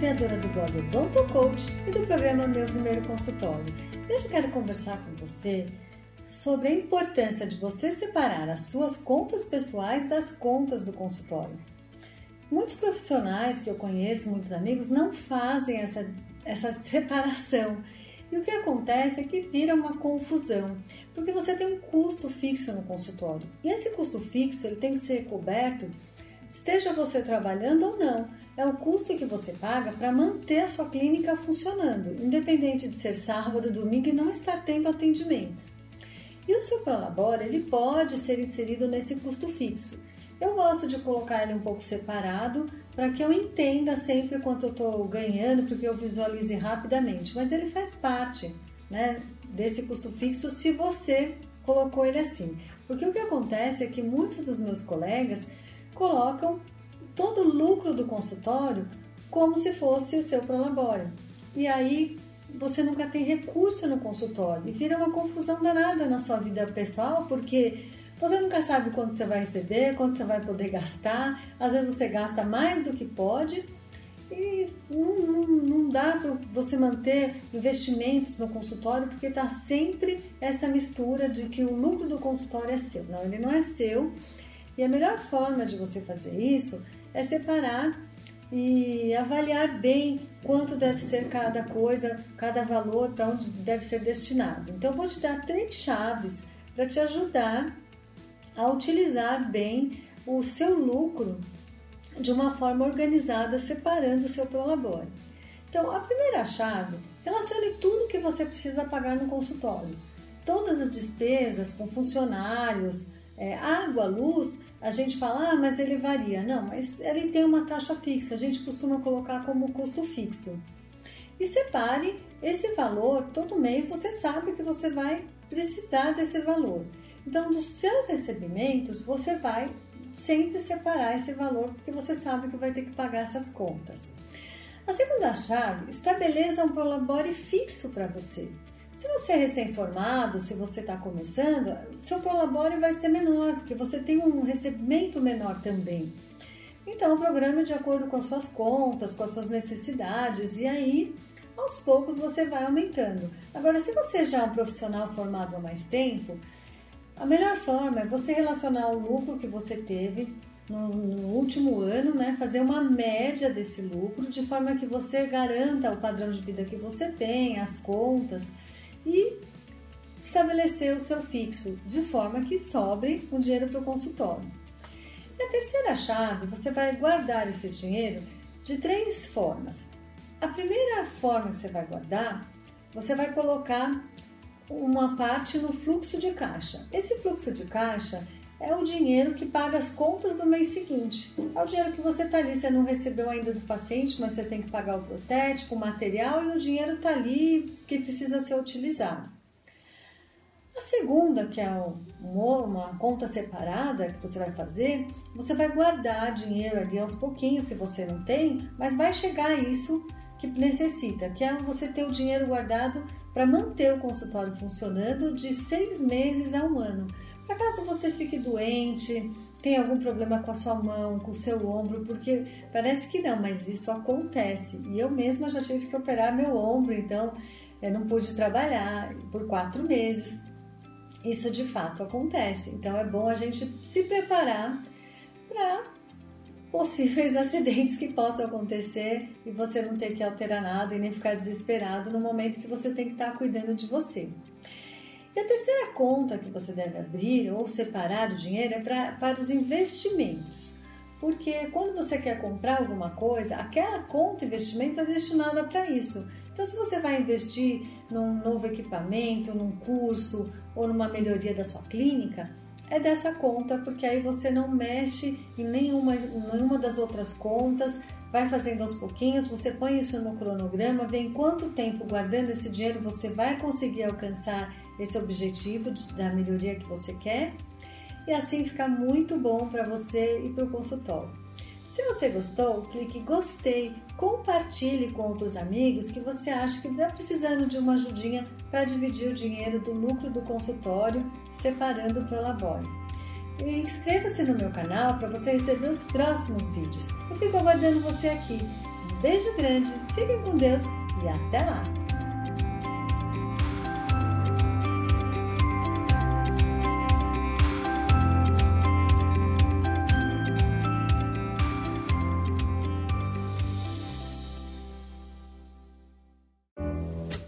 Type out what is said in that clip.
Criadora do blog Odonto Coach e do programa Meu Primeiro Consultório. Hoje eu quero conversar com você sobre a importância de você separar as suas contas pessoais das contas do consultório. Muitos profissionais que eu conheço, muitos amigos, não fazem essa, essa separação. E o que acontece é que vira uma confusão, porque você tem um custo fixo no consultório. E esse custo fixo ele tem que ser coberto esteja você trabalhando ou não. É o custo que você paga para manter a sua clínica funcionando, independente de ser sábado, domingo e não estar tendo atendimentos. E o seu Prolabora, ele pode ser inserido nesse custo fixo. Eu gosto de colocar ele um pouco separado para que eu entenda sempre quanto eu estou ganhando, porque eu visualize rapidamente. Mas ele faz parte né, desse custo fixo se você colocou ele assim. Porque o que acontece é que muitos dos meus colegas colocam todo o lucro do consultório como se fosse o seu prolabore. E aí você nunca tem recurso no consultório e vira uma confusão danada na sua vida pessoal, porque você nunca sabe quanto você vai receber, quanto você vai poder gastar, às vezes você gasta mais do que pode e não, não, não dá para você manter investimentos no consultório porque está sempre essa mistura de que o lucro do consultório é seu. Não, ele não é seu e a melhor forma de você fazer isso é separar e avaliar bem quanto deve ser cada coisa, cada valor, para onde deve ser destinado. Então, vou te dar três chaves para te ajudar a utilizar bem o seu lucro de uma forma organizada, separando o seu prolabore. Então, a primeira chave, relacione tudo que você precisa pagar no consultório. Todas as despesas com funcionários, é, água, luz, a gente fala, ah, mas ele varia. Não, mas ele tem uma taxa fixa, a gente costuma colocar como custo fixo. E separe esse valor, todo mês você sabe que você vai precisar desse valor. Então, dos seus recebimentos, você vai sempre separar esse valor, porque você sabe que vai ter que pagar essas contas. A segunda chave, estabeleça um prolabore fixo para você. Se você é recém-formado, se você está começando, seu prolabore vai ser menor, porque você tem um recebimento menor também. Então, o programa é de acordo com as suas contas, com as suas necessidades, e aí, aos poucos, você vai aumentando. Agora, se você já é um profissional formado há mais tempo, a melhor forma é você relacionar o lucro que você teve no, no, último ano, né, fazer uma média desse lucro, de forma que você garanta o padrão de vida que você tem, as contas, e estabelecer o seu fixo de forma que sobre o dinheiro para o consultório. E a terceira chave, você vai guardar esse dinheiro de três formas. A primeira forma que você vai guardar, você vai colocar uma parte no fluxo de caixa. Esse fluxo de caixa é o dinheiro que paga as contas do mês seguinte. É o dinheiro que você está ali, você não recebeu ainda do paciente, mas você tem que pagar o protético, o material e o dinheiro está ali que precisa ser utilizado. A segunda, que é uma conta separada que você vai fazer, você vai guardar dinheiro ali aos pouquinhos, se você não tem, mas vai chegar isso que necessita, que é você ter o dinheiro guardado para manter o consultório funcionando de seis meses a um ano. Acaso você fique doente, tem algum problema com a sua mão, com o seu ombro, porque parece que não, mas isso acontece. E eu mesma já tive que operar meu ombro, então eu não pude trabalhar por quatro meses. Isso de fato acontece. Então é bom a gente se preparar para possíveis acidentes que possam acontecer e você não ter que alterar nada e nem ficar desesperado no momento que você tem que estar cuidando de você. E a terceira conta que você deve abrir ou separar o dinheiro é pra, para os investimentos. Porque quando você quer comprar alguma coisa, aquela conta investimento é destinada para isso. Então, se você vai investir num novo equipamento, num curso ou numa melhoria da sua clínica, é dessa conta, porque aí você não mexe em nenhuma, nenhuma das outras contas, vai fazendo aos pouquinhos, você põe isso no cronograma, vê em quanto tempo guardando esse dinheiro você vai conseguir alcançar esse objetivo de, da melhoria que você quer e assim fica muito bom para você e para o consultório. Se você gostou, clique gostei, compartilhe com outros amigos que você acha que está precisando de uma ajudinha para dividir o dinheiro do lucro do consultório, separando para o. E inscreva-se no meu canal para você receber os próximos vídeos. Eu fico aguardando você aqui. Um beijo grande, fiquem com Deus e até lá!